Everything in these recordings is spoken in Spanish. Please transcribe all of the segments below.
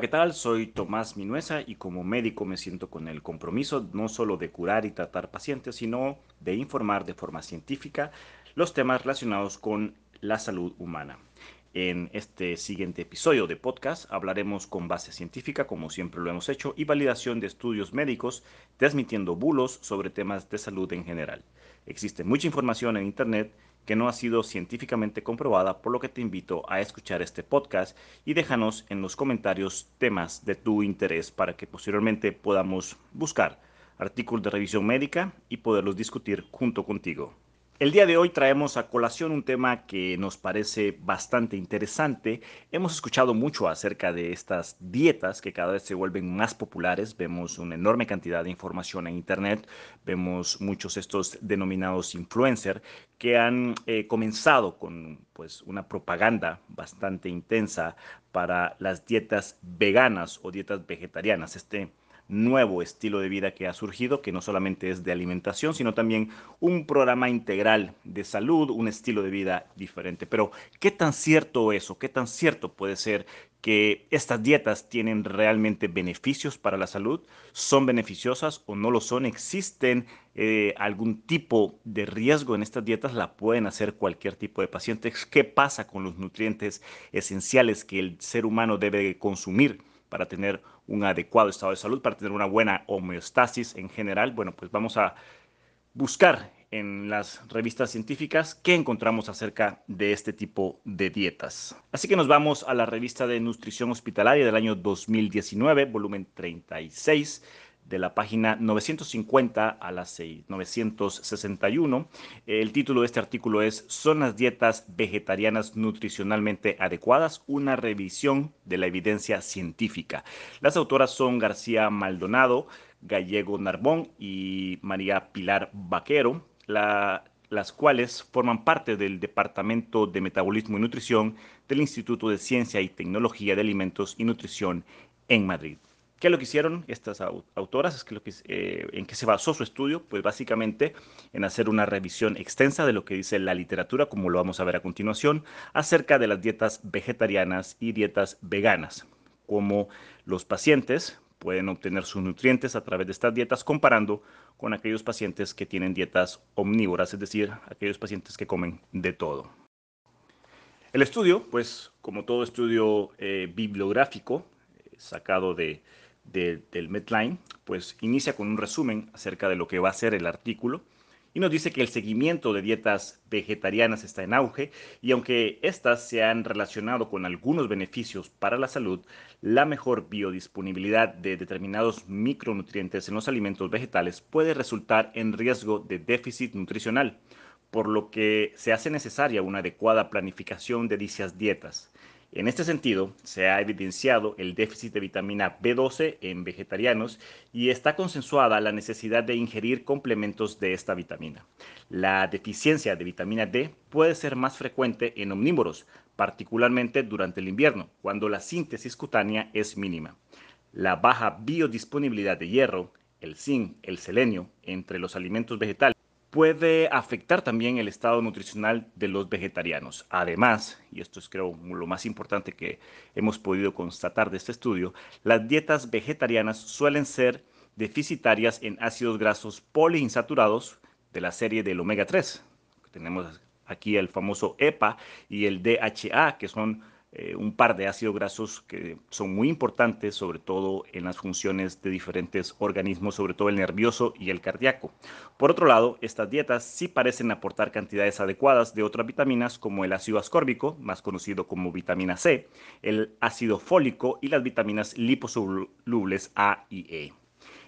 ¿qué tal? Soy Tomás Minuesa y como médico me siento con el compromiso no solo de curar y tratar pacientes, sino de informar de forma científica los temas relacionados con la salud humana. En este siguiente episodio de podcast hablaremos con base científica, como siempre lo hemos hecho, y validación de estudios médicos, desmitiendo bulos sobre temas de salud en general. Existe mucha información en Internet que no ha sido científicamente comprobada, por lo que te invito a escuchar este podcast y déjanos en los comentarios temas de tu interés para que posteriormente podamos buscar artículos de revisión médica y poderlos discutir junto contigo. El día de hoy traemos a colación un tema que nos parece bastante interesante. Hemos escuchado mucho acerca de estas dietas que cada vez se vuelven más populares. Vemos una enorme cantidad de información en Internet. Vemos muchos estos denominados influencers que han eh, comenzado con pues, una propaganda bastante intensa para las dietas veganas o dietas vegetarianas. Este nuevo estilo de vida que ha surgido, que no solamente es de alimentación, sino también un programa integral de salud, un estilo de vida diferente. Pero, ¿qué tan cierto eso? ¿Qué tan cierto puede ser que estas dietas tienen realmente beneficios para la salud? ¿Son beneficiosas o no lo son? ¿Existen eh, algún tipo de riesgo en estas dietas? ¿La pueden hacer cualquier tipo de paciente? ¿Qué pasa con los nutrientes esenciales que el ser humano debe consumir? Para tener un adecuado estado de salud, para tener una buena homeostasis en general. Bueno, pues vamos a buscar en las revistas científicas qué encontramos acerca de este tipo de dietas. Así que nos vamos a la revista de nutrición hospitalaria del año 2019, volumen 36 de la página 950 a la 961. El título de este artículo es ¿Son las dietas vegetarianas nutricionalmente adecuadas? Una revisión de la evidencia científica. Las autoras son García Maldonado, Gallego Narbón y María Pilar Vaquero. las cuales forman parte del Departamento de Metabolismo y Nutrición del Instituto de Ciencia y Tecnología de Alimentos y Nutrición en Madrid. ¿Qué es lo que hicieron estas autoras? Es que lo que, eh, ¿En qué se basó su estudio? Pues básicamente en hacer una revisión extensa de lo que dice la literatura, como lo vamos a ver a continuación, acerca de las dietas vegetarianas y dietas veganas, cómo los pacientes pueden obtener sus nutrientes a través de estas dietas comparando con aquellos pacientes que tienen dietas omnívoras, es decir, aquellos pacientes que comen de todo. El estudio, pues como todo estudio eh, bibliográfico, eh, sacado de del Medline, pues inicia con un resumen acerca de lo que va a ser el artículo y nos dice que el seguimiento de dietas vegetarianas está en auge y aunque éstas se han relacionado con algunos beneficios para la salud, la mejor biodisponibilidad de determinados micronutrientes en los alimentos vegetales puede resultar en riesgo de déficit nutricional, por lo que se hace necesaria una adecuada planificación de dichas dietas. En este sentido, se ha evidenciado el déficit de vitamina B12 en vegetarianos y está consensuada la necesidad de ingerir complementos de esta vitamina. La deficiencia de vitamina D puede ser más frecuente en omnívoros, particularmente durante el invierno, cuando la síntesis cutánea es mínima. La baja biodisponibilidad de hierro, el zinc, el selenio entre los alimentos vegetales puede afectar también el estado nutricional de los vegetarianos. Además, y esto es creo lo más importante que hemos podido constatar de este estudio, las dietas vegetarianas suelen ser deficitarias en ácidos grasos poliinsaturados de la serie del omega 3. Tenemos aquí el famoso EPA y el DHA, que son eh, un par de ácidos grasos que son muy importantes, sobre todo en las funciones de diferentes organismos, sobre todo el nervioso y el cardíaco. Por otro lado, estas dietas sí parecen aportar cantidades adecuadas de otras vitaminas como el ácido ascórbico, más conocido como vitamina C, el ácido fólico y las vitaminas liposolubles A y E.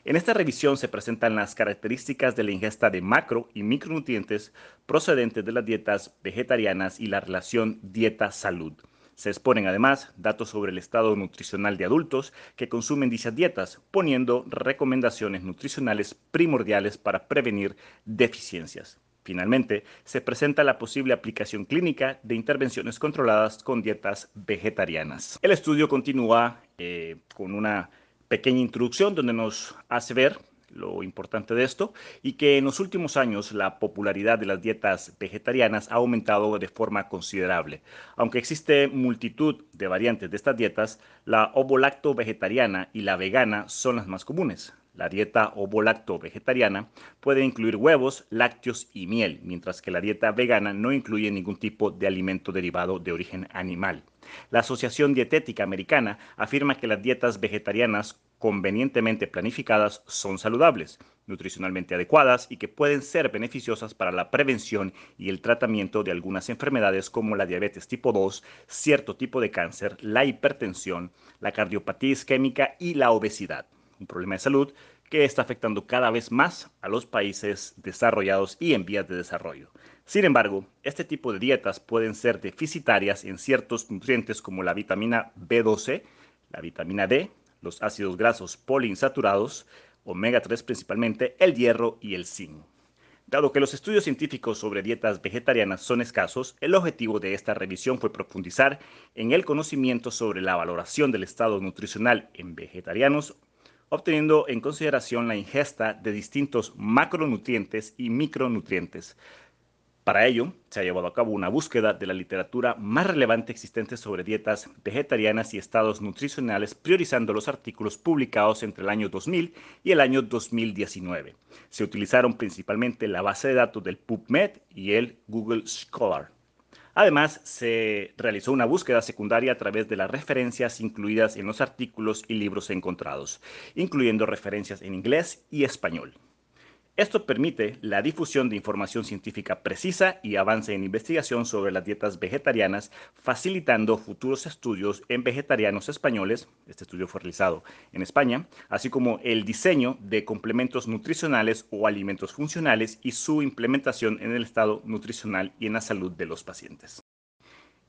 En esta revisión se presentan las características de la ingesta de macro y micronutrientes procedentes de las dietas vegetarianas y la relación dieta-salud. Se exponen además datos sobre el estado nutricional de adultos que consumen dichas dietas, poniendo recomendaciones nutricionales primordiales para prevenir deficiencias. Finalmente, se presenta la posible aplicación clínica de intervenciones controladas con dietas vegetarianas. El estudio continúa eh, con una pequeña introducción donde nos hace ver lo importante de esto, y que en los últimos años la popularidad de las dietas vegetarianas ha aumentado de forma considerable. Aunque existe multitud de variantes de estas dietas, la ovolacto vegetariana y la vegana son las más comunes. La dieta ovolacto vegetariana puede incluir huevos, lácteos y miel, mientras que la dieta vegana no incluye ningún tipo de alimento derivado de origen animal. La Asociación Dietética Americana afirma que las dietas vegetarianas convenientemente planificadas son saludables, nutricionalmente adecuadas y que pueden ser beneficiosas para la prevención y el tratamiento de algunas enfermedades como la diabetes tipo 2, cierto tipo de cáncer, la hipertensión, la cardiopatía isquémica y la obesidad un problema de salud que está afectando cada vez más a los países desarrollados y en vías de desarrollo. Sin embargo, este tipo de dietas pueden ser deficitarias en ciertos nutrientes como la vitamina B12, la vitamina D, los ácidos grasos poliinsaturados, omega 3 principalmente, el hierro y el zinc. Dado que los estudios científicos sobre dietas vegetarianas son escasos, el objetivo de esta revisión fue profundizar en el conocimiento sobre la valoración del estado nutricional en vegetarianos obteniendo en consideración la ingesta de distintos macronutrientes y micronutrientes. Para ello, se ha llevado a cabo una búsqueda de la literatura más relevante existente sobre dietas vegetarianas y estados nutricionales, priorizando los artículos publicados entre el año 2000 y el año 2019. Se utilizaron principalmente la base de datos del PubMed y el Google Scholar. Además, se realizó una búsqueda secundaria a través de las referencias incluidas en los artículos y libros encontrados, incluyendo referencias en inglés y español. Esto permite la difusión de información científica precisa y avance en investigación sobre las dietas vegetarianas, facilitando futuros estudios en vegetarianos españoles, este estudio fue realizado en España, así como el diseño de complementos nutricionales o alimentos funcionales y su implementación en el estado nutricional y en la salud de los pacientes.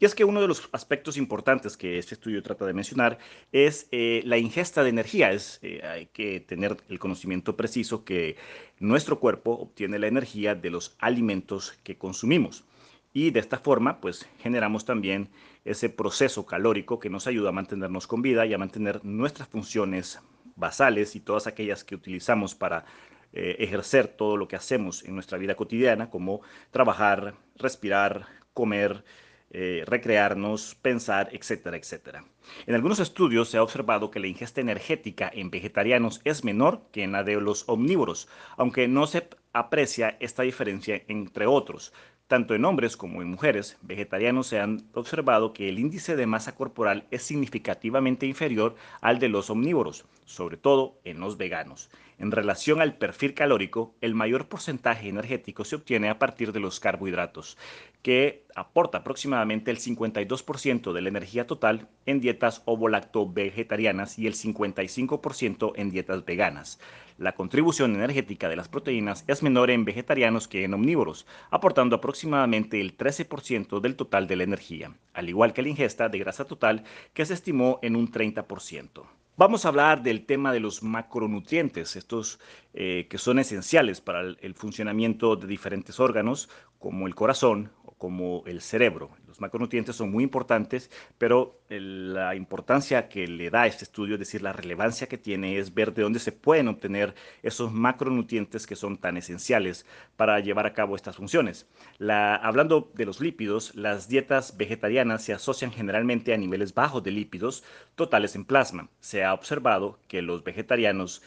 Y es que uno de los aspectos importantes que este estudio trata de mencionar es eh, la ingesta de energía. Es, eh, hay que tener el conocimiento preciso que nuestro cuerpo obtiene la energía de los alimentos que consumimos. Y de esta forma, pues generamos también ese proceso calórico que nos ayuda a mantenernos con vida y a mantener nuestras funciones basales y todas aquellas que utilizamos para eh, ejercer todo lo que hacemos en nuestra vida cotidiana, como trabajar, respirar, comer, eh, recrearnos, pensar, etcétera, etcétera. En algunos estudios se ha observado que la ingesta energética en vegetarianos es menor que en la de los omnívoros, aunque no se aprecia esta diferencia entre otros. Tanto en hombres como en mujeres vegetarianos se han observado que el índice de masa corporal es significativamente inferior al de los omnívoros, sobre todo en los veganos. En relación al perfil calórico, el mayor porcentaje energético se obtiene a partir de los carbohidratos, que aporta aproximadamente el 52% de la energía total en dietas ovo-lacto-vegetarianas y el 55% en dietas veganas. La contribución energética de las proteínas es menor en vegetarianos que en omnívoros, aportando aproximadamente el 13% del total de la energía, al igual que la ingesta de grasa total, que se estimó en un 30%. Vamos a hablar del tema de los macronutrientes, estos eh, que son esenciales para el funcionamiento de diferentes órganos, como el corazón como el cerebro. Los macronutrientes son muy importantes, pero la importancia que le da este estudio, es decir, la relevancia que tiene, es ver de dónde se pueden obtener esos macronutrientes que son tan esenciales para llevar a cabo estas funciones. hablando de los lípidos, las dietas vegetarianas se asocian generalmente a niveles bajos de lípidos totales en plasma. Se ha observado que los vegetarianos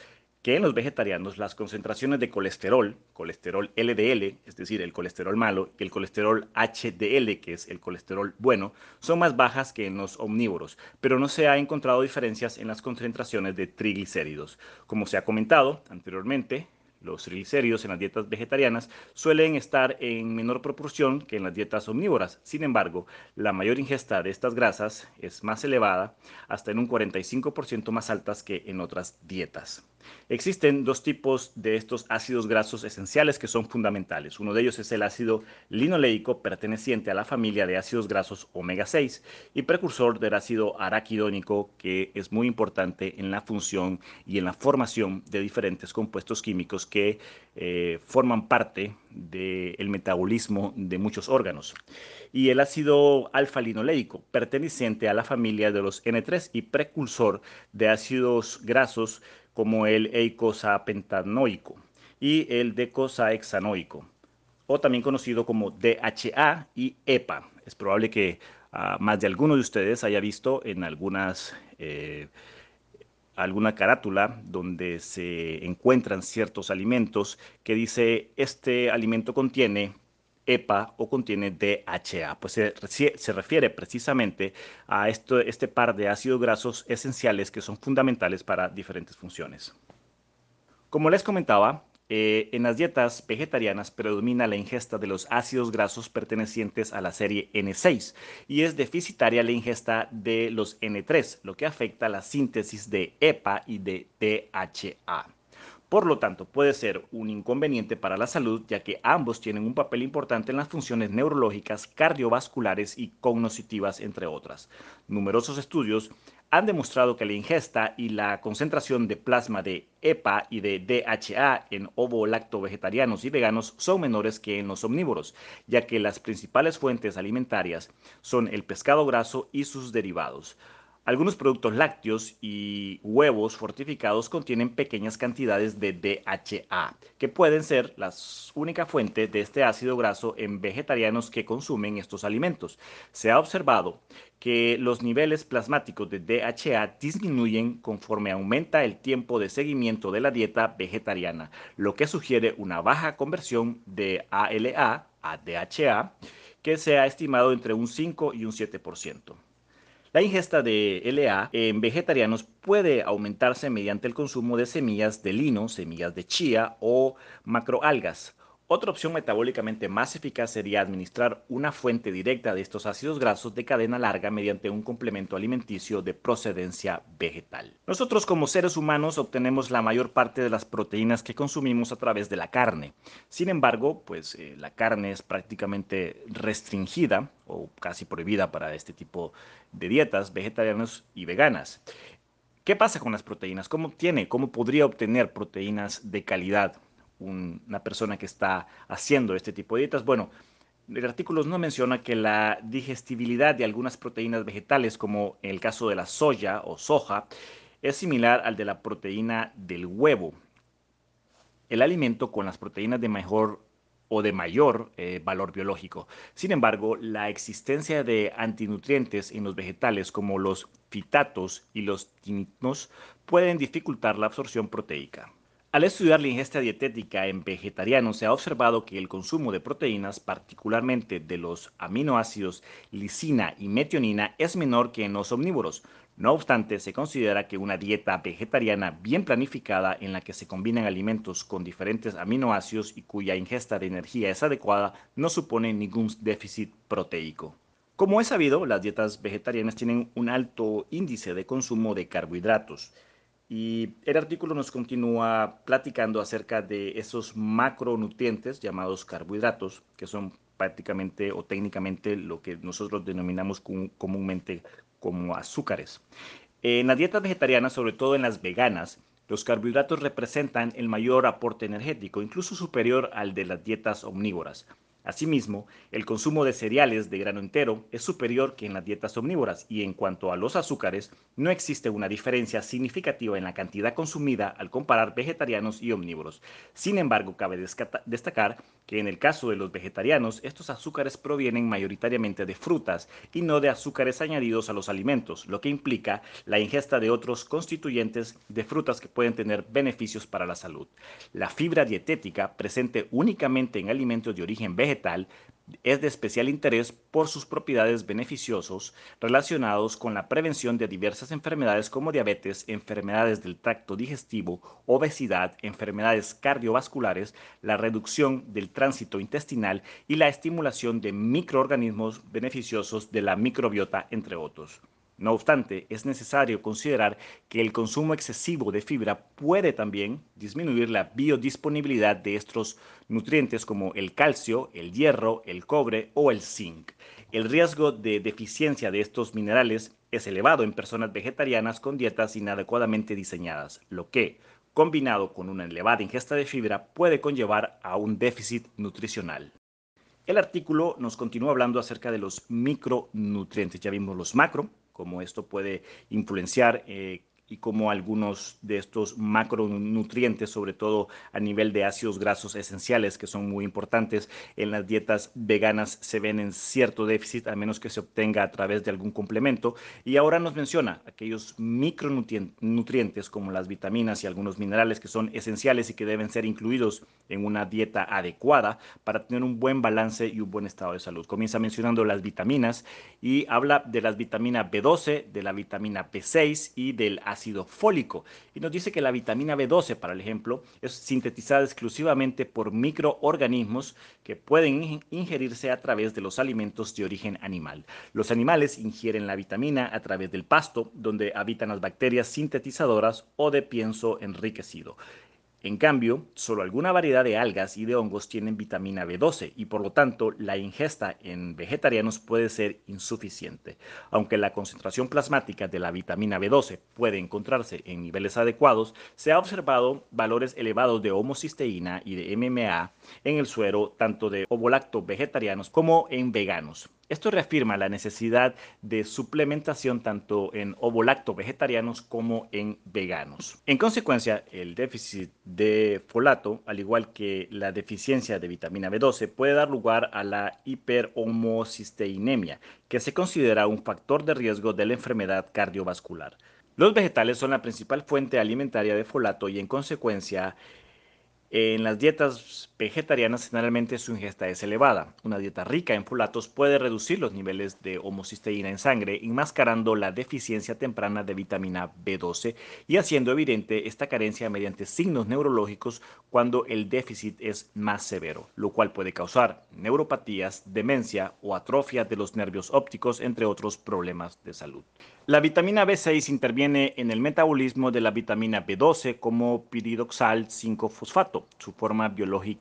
que en los vegetarianos las concentraciones de colesterol, colesterol LDL, es decir, el colesterol malo, y el colesterol HDL, que es el colesterol bueno, son más bajas que en los omnívoros, pero no se ha encontrado diferencias en las concentraciones de triglicéridos. Como se ha comentado anteriormente, los triglicéridos en las dietas vegetarianas suelen estar en menor proporción que en las dietas omnívoras. Sin embargo, la mayor ingesta de estas grasas es más elevada, hasta en un 45% más altas que en otras dietas. Existen dos tipos de estos ácidos grasos esenciales que son fundamentales. Uno de ellos es el ácido linoleico perteneciente a la familia de ácidos grasos omega 6 y precursor del ácido araquidónico que es muy importante en la función y en la formación de diferentes compuestos químicos eh, forman parte del metabolismo de muchos órganos. Y el ácido alfa-linoleico, perteneciente a la familia de los N3 y precursor de ácidos grasos como el eicosapentanoico y el decosaexanoico, o también conocido como DHA y EPA. Es probable que ah, más de alguno de ustedes haya visto en algunas eh, alguna carátula donde se encuentran ciertos alimentos que dice este alimento contiene EPA o contiene DHA. Pues se, refiere precisamente a esto, este par de ácidos grasos esenciales que son fundamentales para diferentes funciones. Como les comentaba, eh, en las dietas vegetarianas predomina la ingesta de los ácidos grasos pertenecientes a la serie N6 y es deficitaria la ingesta de los N3, lo que afecta la síntesis de EPA y de DHA. Por lo tanto, puede ser un inconveniente para la salud, ya que ambos tienen un papel importante en las funciones neurológicas, cardiovasculares y cognitivas, entre otras. Numerosos estudios han demostrado que la ingesta y la concentración de plasma de EPA y de DHA en ovo-lacto vegetarianos y veganos son menores que en los omnívoros, ya que las principales fuentes alimentarias son el pescado graso y sus derivados. Algunos productos lácteos y huevos fortificados contienen pequeñas cantidades de DHA, que pueden ser la única fuente de este ácido graso en vegetarianos que consumen estos alimentos. Se ha observado que los niveles plasmáticos de DHA disminuyen conforme aumenta el tiempo de seguimiento de la dieta vegetariana, lo que sugiere una baja conversión de ALA a DHA, que se ha estimado entre un 5 y un 7%. La ingesta de LA en vegetarianos puede aumentarse mediante el consumo de semillas de lino, semillas de chía o macroalgas. Otra opción metabólicamente más eficaz sería administrar una fuente directa de estos ácidos grasos de cadena larga mediante un complemento alimenticio de procedencia vegetal. Nosotros como seres humanos obtenemos la mayor parte de las proteínas que consumimos a través de la carne. Sin embargo, pues eh, la carne es prácticamente restringida o casi prohibida para este tipo de dietas vegetarianas y veganas. ¿Qué pasa con las proteínas? ¿Cómo obtiene, cómo podría obtener proteínas de calidad una persona que está haciendo este tipo de dietas? Bueno, el artículo no menciona que la digestibilidad de algunas proteínas vegetales, como en el caso de la soya o soja, es similar al de la proteína del huevo. El alimento con las proteínas de mejor o de mayor eh, valor biológico. Sin embargo, la existencia de antinutrientes en los vegetales como los fitatos y los tininos pueden dificultar la absorción proteica. Al estudiar la ingesta dietética en vegetarianos se ha observado que el consumo de proteínas, particularmente de los aminoácidos lisina y metionina, es menor que en los omnívoros. No obstante, se considera que una dieta vegetariana bien planificada en la que se combinan alimentos con diferentes aminoácidos y cuya ingesta de energía es adecuada no supone ningún déficit proteico. Como es sabido, las dietas vegetarianas tienen un alto índice de consumo de carbohidratos. Y el artículo nos continúa platicando acerca de esos macronutrientes llamados carbohidratos, que son prácticamente o técnicamente lo que nosotros denominamos comúnmente como azúcares. En las dietas vegetarianas, sobre todo en las veganas, los carbohidratos representan el mayor aporte energético, incluso superior al de las dietas omnívoras. Asimismo, el consumo de cereales de grano entero es superior que en las dietas omnívoras y en cuanto a los azúcares, no existe una diferencia significativa en la cantidad consumida al comparar vegetarianos y omnívoros. Sin embargo, cabe destacar que en el caso de los vegetarianos, estos azúcares provienen mayoritariamente de frutas y no de azúcares añadidos a los alimentos, lo que implica la ingesta de otros constituyentes de frutas que pueden tener beneficios para la salud. La fibra dietética, presente únicamente en alimentos de origen es de especial interés por sus propiedades beneficiosos relacionados con la prevención de diversas enfermedades como diabetes, enfermedades del tracto digestivo, obesidad, enfermedades cardiovasculares, la reducción del tránsito intestinal y la estimulación de microorganismos beneficiosos de la microbiota, entre otros. No obstante, es necesario considerar que el consumo excesivo de fibra puede también disminuir la biodisponibilidad de estos nutrientes como el calcio, el hierro, el cobre o el zinc. El riesgo de deficiencia de estos minerales es elevado en personas vegetarianas con dietas inadecuadamente diseñadas, lo que, combinado con una elevada ingesta de fibra, puede conllevar a un déficit nutricional. El artículo nos continúa hablando acerca de los micronutrientes. Ya vimos los macro, cómo esto puede influenciar eh, y como algunos de estos macronutrientes, sobre todo a nivel de ácidos grasos esenciales, que son muy importantes en las dietas veganas, se ven en cierto déficit, a menos que se obtenga a través de algún complemento. Y ahora nos menciona aquellos micronutrientes como las vitaminas y algunos minerales que son esenciales y que deben ser incluidos en una dieta adecuada para tener un buen balance y un buen estado de salud. Comienza mencionando las vitaminas y habla de las vitaminas B12, de la vitamina B6 y del ácido fólico. Y nos dice que la vitamina B12, para el ejemplo, es sintetizada exclusivamente por microorganismos que pueden ingerirse a través de los alimentos de origen animal. Los animales ingieren la vitamina a través del pasto, donde habitan las bacterias sintetizadoras o de pienso enriquecido. En cambio, solo alguna variedad de algas y de hongos tienen vitamina B12 y por lo tanto la ingesta en vegetarianos puede ser insuficiente. Aunque la concentración plasmática de la vitamina B12 puede encontrarse en niveles adecuados, se ha observado valores elevados de homocisteína y de MMA en el suero tanto de ovolacto vegetarianos como en veganos. Esto reafirma la necesidad de suplementación tanto en ovolacto vegetarianos como en veganos. En consecuencia, el déficit de folato, al igual que la deficiencia de vitamina B12, puede dar lugar a la hiperhomocisteinemia, que se considera un factor de riesgo de la enfermedad cardiovascular. Los vegetales son la principal fuente alimentaria de folato y en consecuencia en las dietas vegetarianas generalmente su ingesta es elevada. Una dieta rica en folatos puede reducir los niveles de homocisteína en sangre, enmascarando la deficiencia temprana de vitamina B12 y haciendo evidente esta carencia mediante signos neurológicos cuando el déficit es más severo, lo cual puede causar neuropatías, demencia o atrofia de los nervios ópticos, entre otros problemas de salud. La vitamina B6 interviene en el metabolismo de la vitamina B12 como piridoxal 5-fosfato, su forma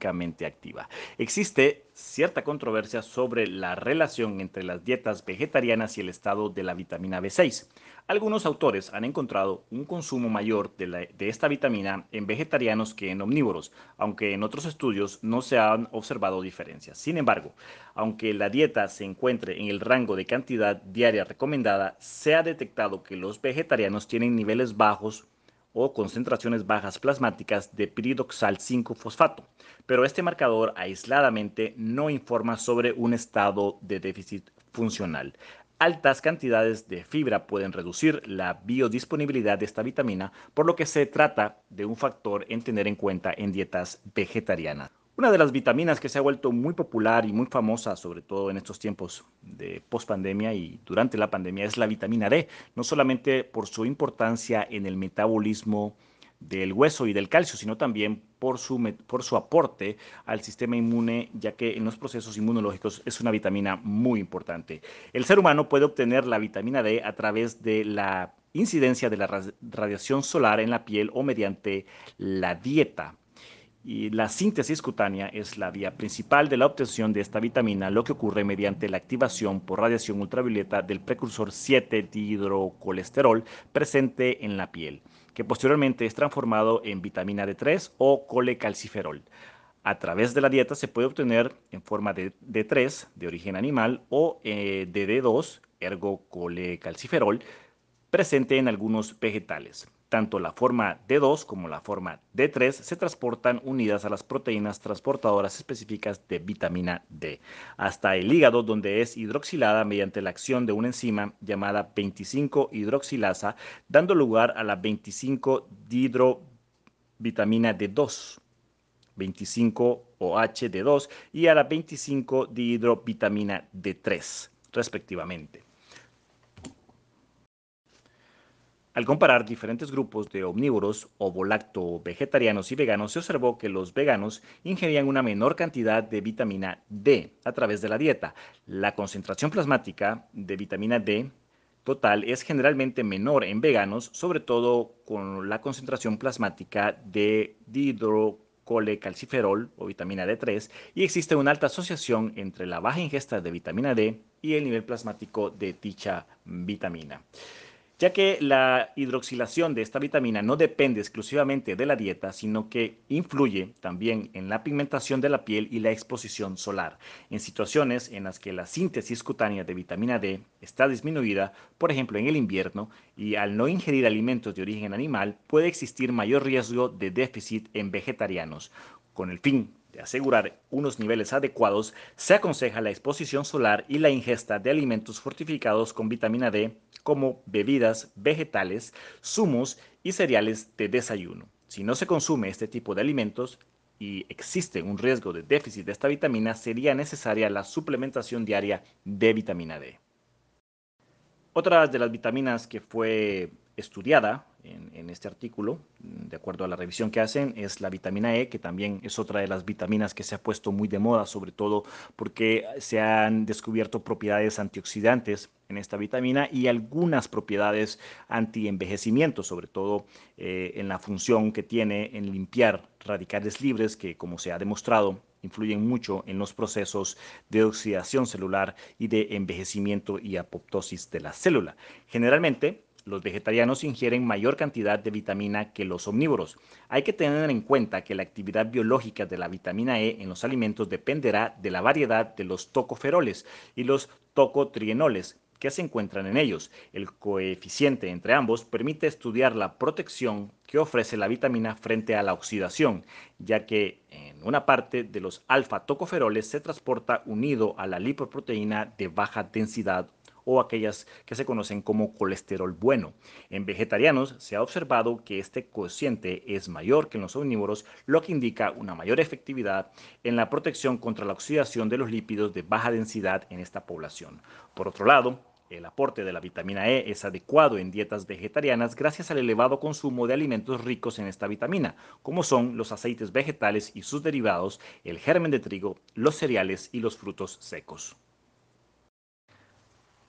activa. Existe cierta controversia sobre la relación entre las dietas vegetarianas y el estado de la vitamina B6. Algunos autores han encontrado un consumo mayor de, esta vitamina en vegetarianos que en omnívoros, aunque en otros estudios no se han observado diferencias. Sin embargo, aunque la dieta se encuentre en el rango de cantidad diaria recomendada, se ha detectado que los vegetarianos tienen niveles bajos o concentraciones bajas plasmáticas de piridoxal 5-fosfato, pero este marcador aisladamente no informa sobre un estado de déficit funcional. Altas cantidades de fibra pueden reducir la biodisponibilidad de esta vitamina, por lo que se trata de un factor en tener en cuenta en dietas vegetarianas. Una de las vitaminas que se ha vuelto muy popular y muy famosa, sobre todo en estos tiempos de pospandemia y durante la pandemia, es la vitamina D, no solamente por su importancia en el metabolismo del hueso y del calcio, sino también por su, por su aporte al sistema inmune, ya que en los procesos inmunológicos es una vitamina muy importante. El ser humano puede obtener la vitamina D a través de la incidencia de la radiación solar en la piel o mediante la dieta. Y la síntesis cutánea es la vía principal de la obtención de esta vitamina, lo que ocurre mediante la activación por radiación ultravioleta del precursor 7-dihidrocolesterol presente en la piel que posteriormente es transformado en vitamina D3 o colecalciferol. A través de la dieta se puede obtener en forma de D3 de origen animal o eh, de D2, ergo colecalciferol, presente en algunos vegetales. Tanto la forma D2 como la forma D3 se transportan unidas a las proteínas transportadoras específicas de vitamina D, hasta el hígado donde es hidroxilada mediante la acción de una enzima llamada 25-hidroxilasa, dando lugar a la 25-dihidrovitamina D2. 25-OH D2 y a la 25-dihidrovitamina D3, respectivamente. Al comparar diferentes grupos de omnívoros, ovolacto, vegetarianos y veganos, se observó que los veganos ingerían una menor cantidad de vitamina D a través de la dieta. La concentración plasmática de vitamina D total es generalmente menor en veganos, sobre todo con la concentración plasmática de dihidrocolecalciferol o vitamina D3 y existe una alta asociación entre la baja ingesta de vitamina D y el nivel plasmático de dicha vitamina. Ya que la hidroxilación de esta vitamina no depende exclusivamente de la dieta, sino que influye también en la pigmentación de la piel y la exposición solar. En situaciones en las que la síntesis cutánea de vitamina D está disminuida, por ejemplo en el invierno, y al no ingerir alimentos de origen animal, puede existir mayor riesgo de déficit en vegetarianos. Con el fin de asegurar unos niveles adecuados, se aconseja la exposición solar y la ingesta de alimentos fortificados con vitamina D como bebidas vegetales, zumos y cereales de desayuno. Si no se consume este tipo de alimentos y existe un riesgo de déficit de esta vitamina, sería necesaria la suplementación diaria de vitamina D. Otra de las vitaminas que fue estudiada en, este artículo, de acuerdo a la revisión que hacen, es la vitamina E, que también es otra de las vitaminas que se ha puesto muy de moda, sobre todo porque se han descubierto propiedades antioxidantes en esta vitamina y algunas propiedades anti-envejecimiento, sobre todo eh, en la función que tiene en limpiar radicales libres, que como se ha demostrado influyen mucho en los procesos de oxidación celular y de envejecimiento y apoptosis de la célula. Generalmente, los vegetarianos ingieren mayor cantidad de vitamina que los omnívoros. Hay que tener en cuenta que la actividad biológica de la vitamina E en los alimentos dependerá de la variedad de los tocoferoles y los tocotrienoles que se encuentran en ellos. El coeficiente entre ambos permite estudiar la protección que ofrece la vitamina frente a la oxidación, ya que en una parte de los alfa-tocoferoles se transporta unido a la lipoproteína de baja densidad o aquellas que se conocen como colesterol bueno. En vegetarianos se ha observado que este cociente es mayor que en los omnívoros, lo que indica una mayor efectividad en la protección contra la oxidación de los lípidos de baja densidad en esta población. Por otro lado, el aporte de la vitamina E es adecuado en dietas vegetarianas gracias al elevado consumo de alimentos ricos en esta vitamina, como son los aceites vegetales y sus derivados, el germen de trigo, los cereales y los frutos secos.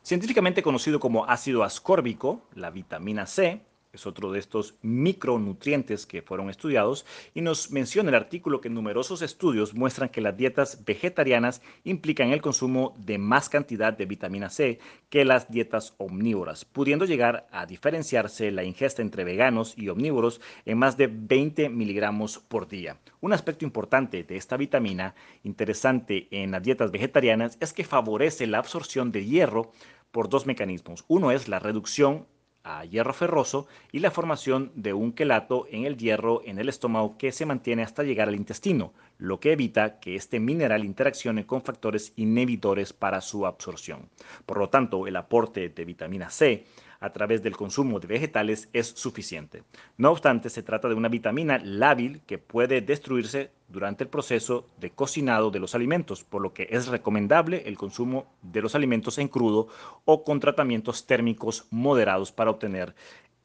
Científicamente conocido como ácido ascórbico, la vitamina C es otro de estos micronutrientes que fueron estudiados y nos menciona el artículo que numerosos estudios muestran que las dietas vegetarianas implican el consumo de más cantidad de vitamina C que las dietas omnívoras, pudiendo llegar a diferenciarse la ingesta entre veganos y omnívoros en más de 20 miligramos por día. Un aspecto importante de esta vitamina, interesante en las dietas vegetarianas, es que favorece la absorción de hierro por dos mecanismos. Uno es la reducción a hierro ferroso y la formación de un quelato en el hierro en el estómago que se mantiene hasta llegar al intestino, lo que evita que este mineral interaccione con factores inhibidores para su absorción. Por lo tanto, el aporte de vitamina C a través del consumo de vegetales es suficiente. No obstante, se trata de una vitamina lábil que puede destruirse durante el proceso de cocinado de los alimentos, por lo que es recomendable el consumo de los alimentos en crudo o con tratamientos térmicos moderados para obtener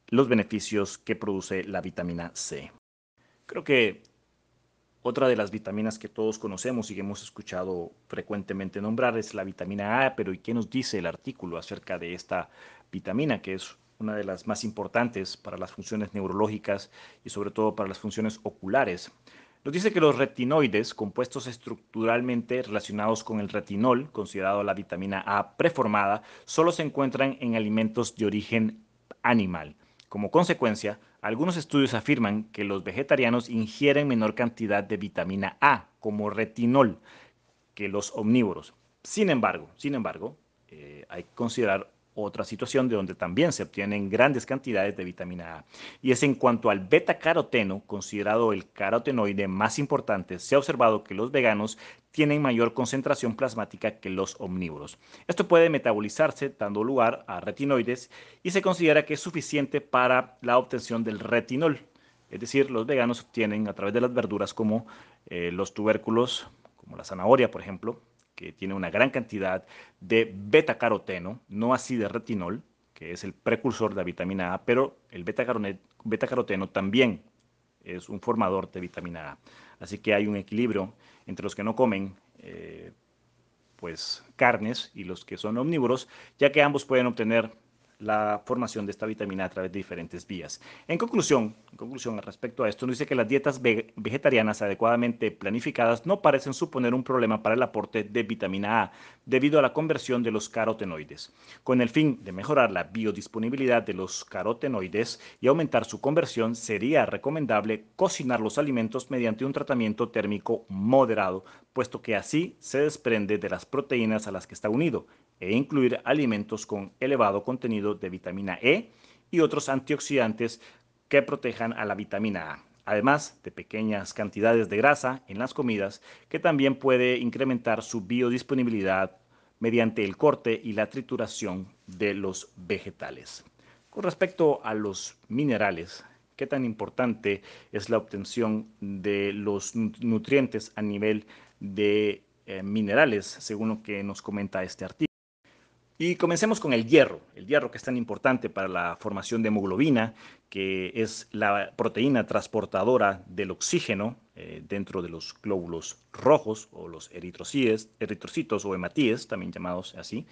los beneficios que produce la vitamina C. Creo que otra de las vitaminas que todos conocemos y que hemos escuchado frecuentemente nombrar es la vitamina A, pero ¿y qué nos dice el artículo acerca de esta vitamina, que es una de las más importantes para las funciones neurológicas y sobre todo para las funciones oculares? Nos dice que los retinoides, compuestos estructuralmente relacionados con el retinol, considerado la vitamina A preformada, solo se encuentran en alimentos de origen animal. Como consecuencia, algunos estudios afirman que los vegetarianos ingieren menor cantidad de vitamina A, como retinol, que los omnívoros. Sin embargo, sin embargo, eh, hay que considerar otra situación de donde también se obtienen grandes cantidades de vitamina A. Y es en cuanto al beta-caroteno, considerado el carotenoide más importante, se ha observado que los veganos tienen mayor concentración plasmática que los omnívoros. Esto puede metabolizarse dando lugar a retinoides y se considera que es suficiente para la obtención del retinol. Es decir, los veganos obtienen a través de las verduras como eh, los tubérculos, como la zanahoria, por ejemplo, que tiene una gran cantidad de beta-caroteno, no así de retinol, que es el precursor de la vitamina A, pero el beta-caroteno también es un formador de vitamina A. Así que hay un equilibrio entre los que no comen eh, pues carnes y los que son omnívoros, ya que ambos pueden obtener la formación de esta vitamina a través de diferentes vías. En conclusión, en conclusión respecto a esto, nos dice que las dietas vegetarianas adecuadamente planificadas no parecen suponer un problema para el aporte de vitamina A debido a la conversión de los carotenoides. Con el fin de mejorar la biodisponibilidad de los carotenoides y aumentar su conversión, sería recomendable cocinar los alimentos mediante un tratamiento térmico moderado, puesto que así se desprende de las proteínas a las que está unido e incluir alimentos con elevado contenido de vitamina E y otros antioxidantes que protejan a la vitamina A, además de pequeñas cantidades de grasa en las comidas que también puede incrementar su biodisponibilidad mediante el corte y la trituración de los vegetales. Con respecto a los minerales, qué tan importante es la obtención de los nutrientes a nivel de eh, minerales, según lo que nos comenta este artículo. Y comencemos con el hierro, el hierro que es tan importante para la formación de hemoglobina, que es la proteína transportadora del oxígeno eh, dentro de los glóbulos rojos o los eritrocitos o hematíes, también llamados así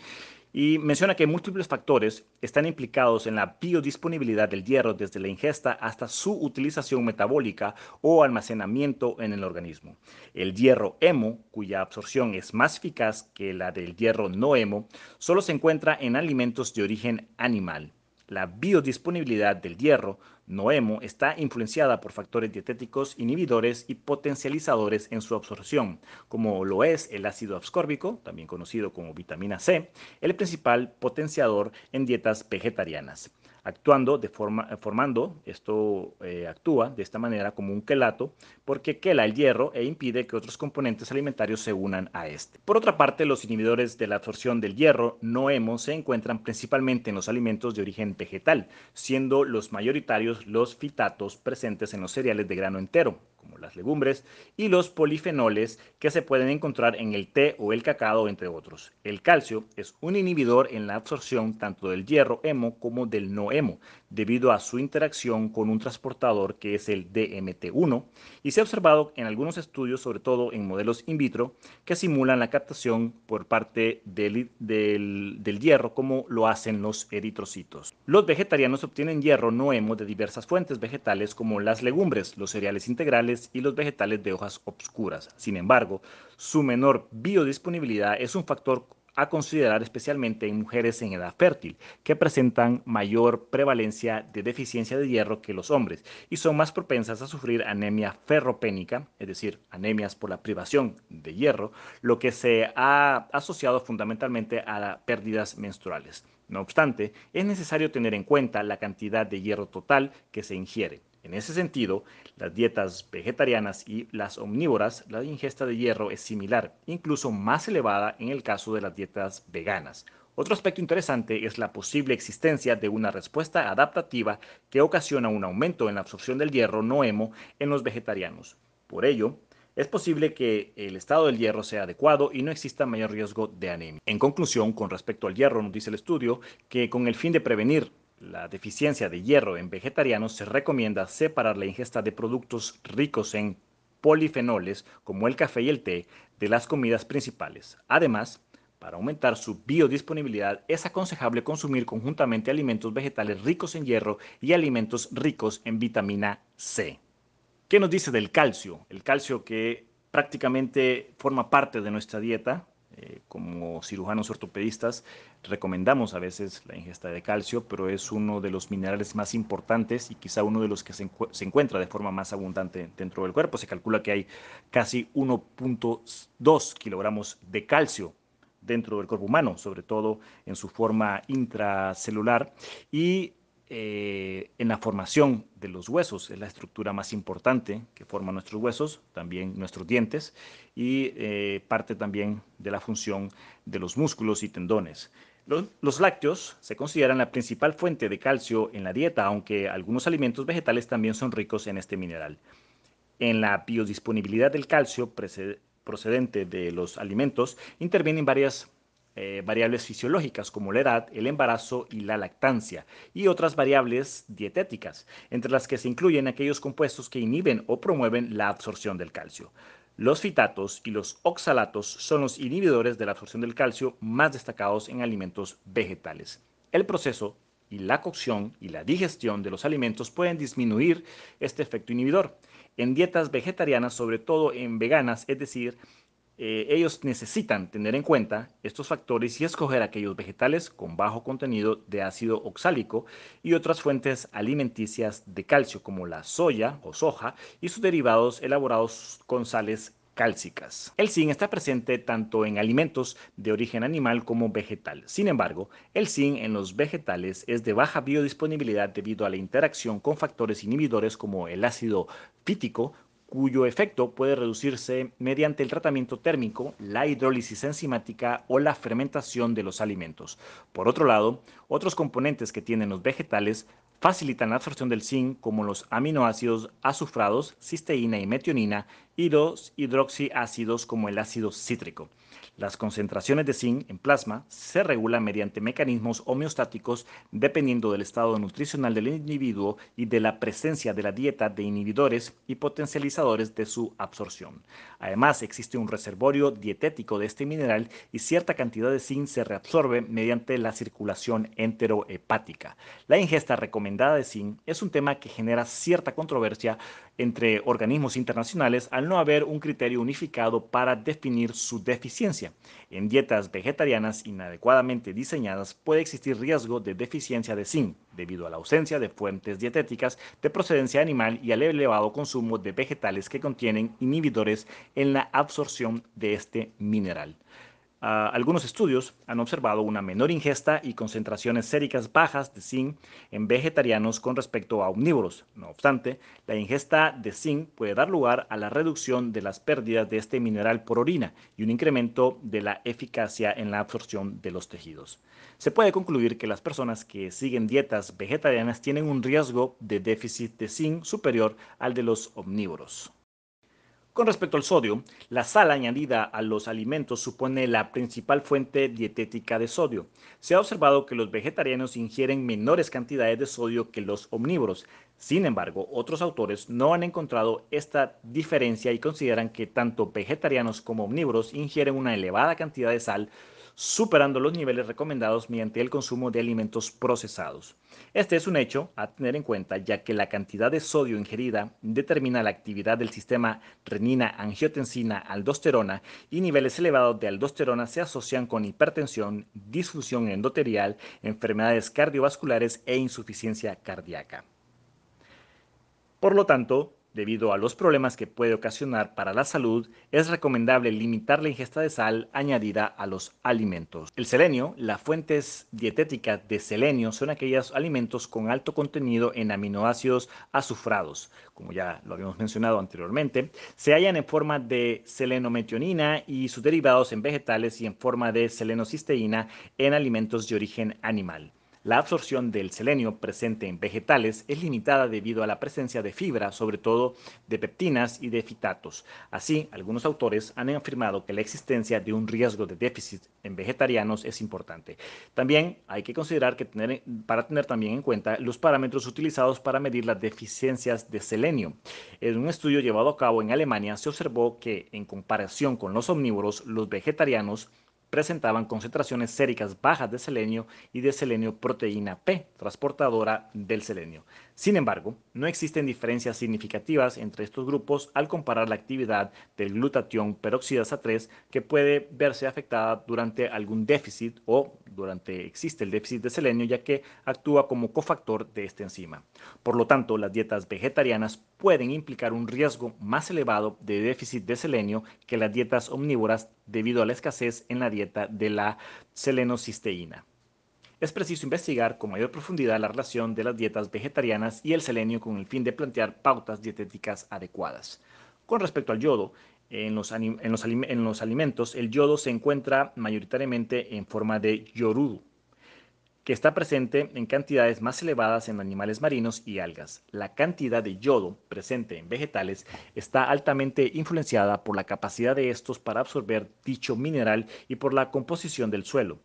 y menciona que múltiples factores están implicados en la biodisponibilidad del hierro desde la ingesta hasta su utilización metabólica o almacenamiento en el organismo. El hierro hemo, cuya absorción es más eficaz que la del hierro no hemo, solo se encuentra en alimentos de origen animal. La biodisponibilidad del hierro Noemo está influenciada por factores dietéticos inhibidores y potencializadores en su absorción, como lo es el ácido ascórbico, también conocido como vitamina C, el principal potenciador en dietas vegetarianas actuando de forma, eh, formando, esto eh, actúa de esta manera como un quelato, porque quela el hierro e impide que otros componentes alimentarios se unan a este. Por otra parte, los inhibidores de la absorción del hierro no hemo se encuentran principalmente en los alimentos de origen vegetal, siendo los mayoritarios los fitatos presentes en los cereales de grano entero, como las legumbres, y los polifenoles que se pueden encontrar en el té o el cacao, entre otros. El calcio es un inhibidor en la absorción tanto del hierro hemo como del no hemo, debido a su interacción con un transportador que es el DMT1, y se ha observado en algunos estudios, sobre todo en modelos in vitro, que simulan la captación por parte del, del hierro como lo hacen los eritrocitos. Los vegetarianos obtienen hierro no hemo de diversas fuentes vegetales como las legumbres, los cereales integrales y los vegetales de hojas obscuras. Sin embargo, su menor biodisponibilidad es un factor a considerar especialmente en mujeres en edad fértil, que presentan mayor prevalencia de deficiencia de hierro que los hombres y son más propensas a sufrir anemia ferropénica, es decir, anemias por la privación de hierro, lo que se ha asociado fundamentalmente a pérdidas menstruales. No obstante, es necesario tener en cuenta la cantidad de hierro total que se ingiere. En ese sentido, las dietas vegetarianas y las omnívoras, la ingesta de hierro es similar, incluso más elevada en el caso de las dietas veganas. Otro aspecto interesante es la posible existencia de una respuesta adaptativa que ocasiona un aumento en la absorción del hierro no hemo en los vegetarianos. Por ello, es posible que el estado del hierro sea adecuado y no exista mayor riesgo de anemia. En conclusión, con respecto al hierro, nos dice el estudio que con el fin de prevenir la deficiencia de hierro en vegetarianos, se recomienda separar la ingesta de productos ricos en polifenoles, como el café y el té, de las comidas principales. Además, para aumentar su biodisponibilidad, es aconsejable consumir conjuntamente alimentos vegetales ricos en hierro y alimentos ricos en vitamina C. ¿Qué nos dice del calcio? El calcio que prácticamente forma parte de nuestra dieta, eh, como cirujanos ortopedistas recomendamos a veces la ingesta de calcio, pero es uno de los minerales más importantes y quizá uno de los que se, encuentra de forma más abundante dentro del cuerpo. Se calcula que hay casi 1.2 kilogramos de calcio dentro del cuerpo humano, sobre todo en su forma intracelular. Y eh, en la formación de los huesos. Es la estructura más importante que forma nuestros huesos, también nuestros dientes, y eh, parte también de la función de los músculos y tendones. Los, los, lácteos se consideran la principal fuente de calcio en la dieta, aunque algunos alimentos vegetales también son ricos en este mineral. En la biodisponibilidad del calcio procedente de los alimentos intervienen varias eh, variables fisiológicas como la edad, el embarazo y la lactancia, y otras variables dietéticas, entre las que se incluyen aquellos compuestos que inhiben o promueven la absorción del calcio. Los fitatos y los oxalatos son los inhibidores de la absorción del calcio más destacados en alimentos vegetales. El proceso y la cocción y la digestión de los alimentos pueden disminuir este efecto inhibidor. En dietas vegetarianas, sobre todo en veganas, es decir, eh, ellos necesitan tener en cuenta estos factores y escoger aquellos vegetales con bajo contenido de ácido oxálico y otras fuentes alimenticias de calcio como la soya o soja y sus derivados elaborados con sales cálcicas. El zinc está presente tanto en alimentos de origen animal como vegetal. Sin embargo, el zinc en los vegetales es de baja biodisponibilidad debido a la interacción con factores inhibidores como el ácido fítico, cuyo efecto puede reducirse mediante el tratamiento térmico, la hidrólisis enzimática o la fermentación de los alimentos. Por otro lado, otros componentes que tienen los vegetales facilitan la absorción del zinc como los aminoácidos azufrados, cisteína y metionina y los hidroxiácidos como el ácido cítrico. Las concentraciones de zinc en plasma se regulan mediante mecanismos homeostáticos dependiendo del estado nutricional del individuo y de la presencia de la dieta de inhibidores y potencializadores de su absorción. Además, existe un reservorio dietético de este mineral y cierta cantidad de zinc se reabsorbe mediante la circulación enterohepática. La ingesta recomendada de zinc es un tema que genera cierta controversia entre organismos internacionales al no haber un criterio unificado para definir su deficiencia. En dietas vegetarianas inadecuadamente diseñadas puede existir riesgo de deficiencia de zinc debido a la ausencia de fuentes dietéticas de procedencia animal y al elevado consumo de vegetales que contienen inhibidores en la absorción de este mineral. Ah, algunos estudios han observado una menor ingesta y concentraciones séricas bajas de zinc en vegetarianos con respecto a omnívoros. No obstante, la ingesta de zinc puede dar lugar a la reducción de las pérdidas de este mineral por orina y un incremento de la eficacia en la absorción de los tejidos. Se puede concluir que las personas que siguen dietas vegetarianas tienen un riesgo de déficit de zinc superior al de los omnívoros. Con respecto al sodio, la sal añadida a los alimentos supone la principal fuente dietética de sodio. Se ha observado que los vegetarianos ingieren menores cantidades de sodio que los omnívoros. Sin embargo, otros autores no han encontrado esta diferencia y consideran que tanto vegetarianos como omnívoros ingieren una elevada cantidad de sal superando los niveles recomendados mediante el consumo de alimentos procesados. Este es un hecho a tener en cuenta ya que la cantidad de sodio ingerida determina la actividad del sistema renina-angiotensina-aldosterona y niveles elevados de aldosterona se asocian con hipertensión, disfunción endotelial, enfermedades cardiovasculares e insuficiencia cardíaca. Por lo tanto, Debido a los problemas que puede ocasionar para la salud, es recomendable limitar la ingesta de sal añadida a los alimentos. El selenio, las fuentes dietéticas de selenio son aquellos alimentos con alto contenido en aminoácidos azufrados, como ya lo habíamos mencionado anteriormente, se hallan en forma de selenometionina y sus derivados en vegetales y en forma de selenocisteína en alimentos de origen animal. La absorción del selenio presente en vegetales es limitada debido a la presencia de fibra, sobre todo de peptinas y de fitatos. Así, algunos autores han afirmado que la existencia de un riesgo de déficit en vegetarianos es importante. También hay que considerar que tener, para tener también en cuenta los parámetros utilizados para medir las deficiencias de selenio. En un estudio llevado a cabo en Alemania se observó que en comparación con los omnívoros, los vegetarianos presentaban concentraciones séricas bajas de selenio y de selenio proteína P, transportadora del selenio. Sin embargo, no existen diferencias significativas entre estos grupos al comparar la actividad del glutatión peroxidasa 3 que puede verse afectada durante algún déficit o durante existe el déficit de selenio ya que actúa como cofactor de esta enzima. Por lo tanto, las dietas vegetarianas pueden implicar un riesgo más elevado de déficit de selenio que las dietas omnívoras debido a la escasez en la dieta de la selenocisteína es preciso investigar con mayor profundidad la relación de las dietas vegetarianas y el selenio con el fin de plantear pautas dietéticas adecuadas. Con respecto al yodo, en los, alimentos el yodo se encuentra mayoritariamente en forma de yorudo, que está presente en cantidades más elevadas en animales marinos y algas. La cantidad de yodo presente en vegetales está altamente influenciada por la capacidad de estos para absorber dicho mineral y por la composición del suelo.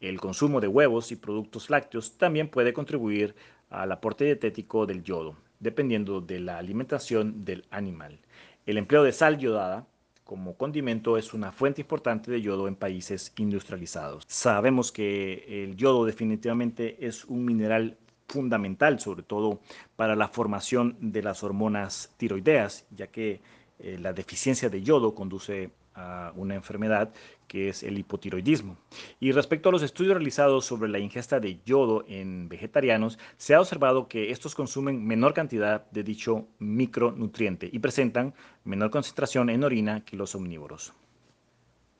El consumo de huevos y productos lácteos también puede contribuir al aporte dietético del yodo, dependiendo de la alimentación del animal. El empleo de sal yodada como condimento es una fuente importante de yodo en países industrializados. Sabemos que el yodo definitivamente es un mineral fundamental, sobre todo para la formación de las hormonas tiroideas, ya que eh, la deficiencia de yodo conduce a una enfermedad que es el hipotiroidismo. Y respecto a los estudios realizados sobre la ingesta de yodo en vegetarianos, se ha observado que estos consumen menor cantidad de dicho micronutriente y presentan menor concentración en orina que los omnívoros.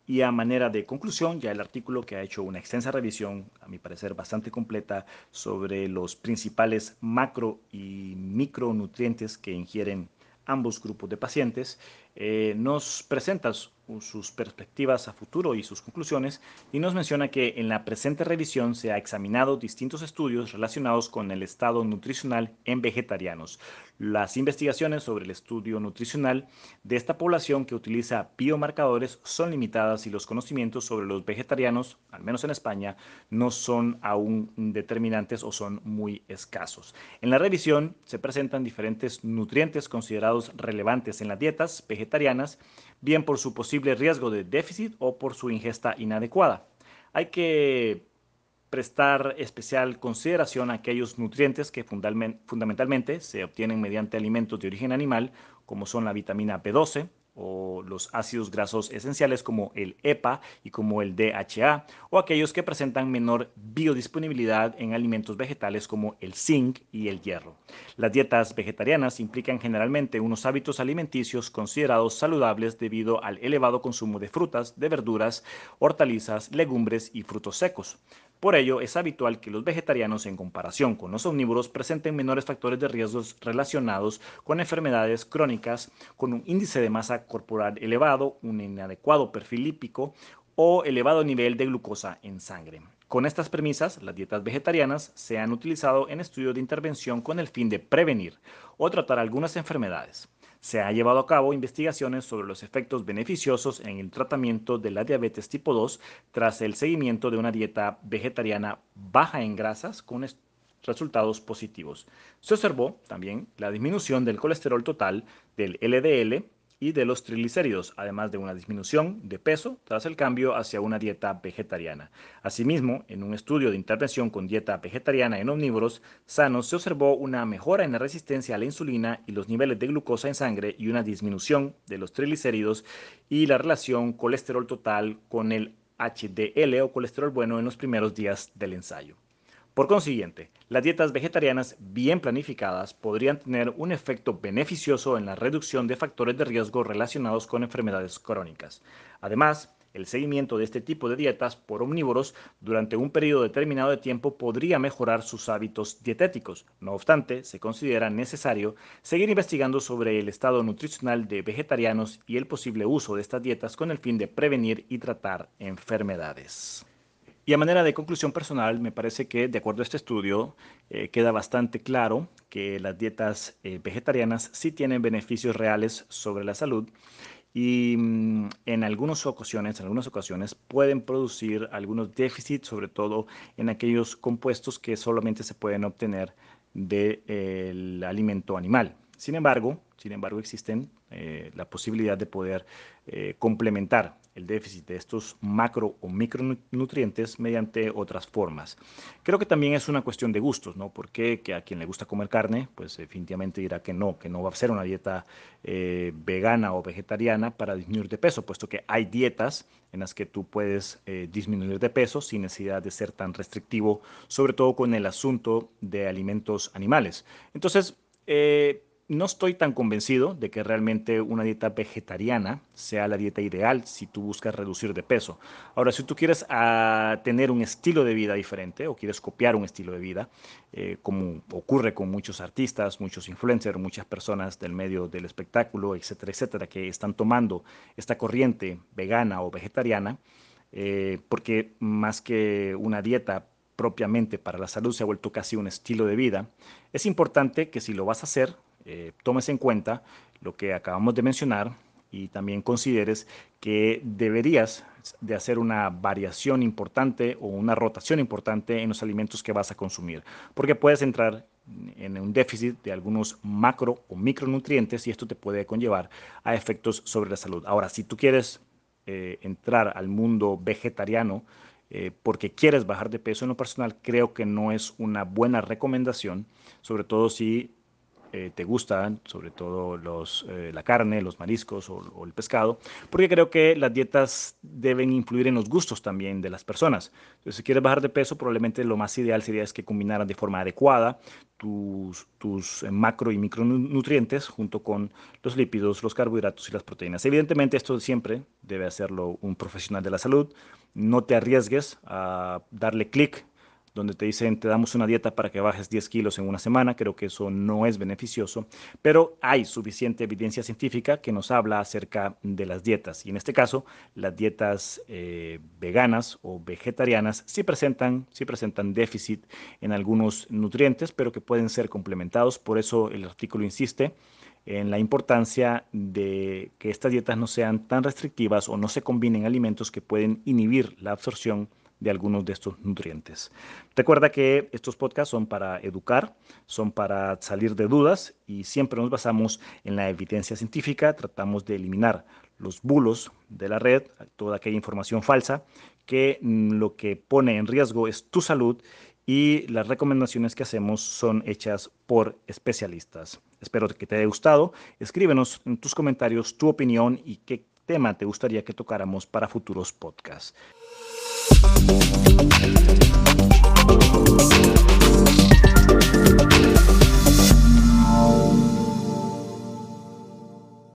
Y a manera de conclusión, ya el artículo que ha hecho una extensa revisión, a mi parecer bastante completa, sobre los principales macro y micronutrientes que ingieren ambos grupos de pacientes, eh, nos presenta sus perspectivas a futuro y sus conclusiones y nos menciona que en la presente revisión se ha examinado distintos estudios relacionados con el estado nutricional en vegetarianos. Las investigaciones sobre el estudio nutricional de esta población que utiliza biomarcadores son limitadas y los conocimientos sobre los vegetarianos, al menos en España, no son aún determinantes o son muy escasos. En la revisión se presentan diferentes nutrientes considerados relevantes en las dietas vegetarianas bien por su posible riesgo de déficit o por su ingesta inadecuada. Hay que prestar especial consideración a aquellos nutrientes que fundamentalmente se obtienen mediante alimentos de origen animal, como son la vitamina B12, o los ácidos grasos esenciales como el EPA y como el DHA, o aquellos que presentan menor biodisponibilidad en alimentos vegetales como el zinc y el hierro. Las dietas vegetarianas implican generalmente unos hábitos alimenticios considerados saludables debido al elevado consumo de frutas, de verduras, hortalizas, legumbres y frutos secos. Por ello, es habitual que los vegetarianos, en comparación con los omnívoros, presenten menores factores de riesgos relacionados con enfermedades crónicas, con un índice de masa corporal elevado, un inadecuado perfil lípico o elevado nivel de glucosa en sangre. Con estas premisas, las dietas vegetarianas se han utilizado en estudios de intervención con el fin de prevenir o tratar algunas enfermedades. Se ha llevado a cabo investigaciones sobre los efectos beneficiosos en el tratamiento de la diabetes tipo 2 tras el seguimiento de una dieta vegetariana baja en grasas con resultados positivos. Se observó también la disminución del colesterol total, del LDL, y de los triglicéridos, además de una disminución de peso tras el cambio hacia una dieta vegetariana. Asimismo, en un estudio de intervención con dieta vegetariana en omnívoros sanos se observó una mejora en la resistencia a la insulina y los niveles de glucosa en sangre y una disminución de los triglicéridos y la relación colesterol total con el HDL o colesterol bueno en los primeros días del ensayo. Por consiguiente, las dietas vegetarianas bien planificadas podrían tener un efecto beneficioso en la reducción de factores de riesgo relacionados con enfermedades crónicas. Además, el seguimiento de este tipo de dietas por omnívoros durante un periodo determinado de tiempo podría mejorar sus hábitos dietéticos. No obstante, se considera necesario seguir investigando sobre el estado nutricional de vegetarianos y el posible uso de estas dietas con el fin de prevenir y tratar enfermedades. Y a manera de conclusión personal, me parece que de acuerdo a este estudio eh, queda bastante claro que las dietas eh, vegetarianas sí tienen beneficios reales sobre la salud y mm, en algunas ocasiones, en algunas ocasiones pueden producir algunos déficits, sobre todo en aquellos compuestos que solamente se pueden obtener del alimento animal. Sin embargo, sin embargo, existen eh, la posibilidad de poder eh, complementar el déficit de estos macro o micronutrientes mediante otras formas. Creo que también es una cuestión de gustos, ¿no? Porque que a quien le gusta comer carne, pues definitivamente dirá que no, que no va a ser una dieta eh, vegana o vegetariana para disminuir de peso, puesto que hay dietas en las que tú puedes disminuir de peso sin necesidad de ser tan restrictivo, sobre todo con el asunto de alimentos animales. Entonces, no estoy tan convencido de que realmente una dieta vegetariana sea la dieta ideal si tú buscas reducir de peso. Ahora, si tú quieres ah, tener un estilo de vida diferente o quieres copiar un estilo de vida, eh, como ocurre con muchos artistas, muchos influencers, muchas personas del medio del espectáculo, etcétera, etcétera, que están tomando esta corriente vegana o vegetariana, eh, porque más que una dieta propiamente para la salud se ha vuelto casi un estilo de vida, es importante que si lo vas a hacer, eh, tomes en cuenta lo que acabamos de mencionar y también consideres que deberías de hacer una variación importante o una rotación importante en los alimentos que vas a consumir, porque puedes entrar en un déficit de algunos macro o micronutrientes y esto te puede conllevar a efectos sobre la salud. Ahora, si tú quieres eh, entrar al mundo vegetariano eh, porque quieres bajar de peso en lo personal, creo que no es una buena recomendación, sobre todo si eh, te gustan, sobre todo los, eh, la carne, los mariscos o, el pescado, porque creo que las dietas deben influir en los gustos también de las personas. Entonces, si quieres bajar de peso, probablemente lo más ideal sería es que combinaran de forma adecuada tus, tus eh, macro y micronutrientes junto con los lípidos, los carbohidratos y las proteínas. Evidentemente, esto siempre debe hacerlo un profesional de la salud. No te arriesgues a darle clic donde te dicen te damos una dieta para que bajes 10 kilos en una semana. Creo que eso no es beneficioso, pero hay suficiente evidencia científica que nos habla acerca de las dietas. Y en este caso, las dietas eh, veganas o vegetarianas sí presentan, sí presentan déficit en algunos nutrientes, pero que pueden ser complementados. Por eso el artículo insiste en la importancia de que estas dietas no sean tan restrictivas o no se combinen alimentos que pueden inhibir la absorción de algunos de estos nutrientes. Recuerda que estos podcasts son para educar, son para salir de dudas y siempre nos basamos en la evidencia científica, tratamos de eliminar los bulos de la red, toda aquella información falsa que mm, lo que pone en riesgo es tu salud y las recomendaciones que hacemos son hechas por especialistas. Espero que te haya gustado. Escríbenos en tus comentarios tu opinión y qué tema te gustaría que tocáramos para futuros podcasts. Thank you.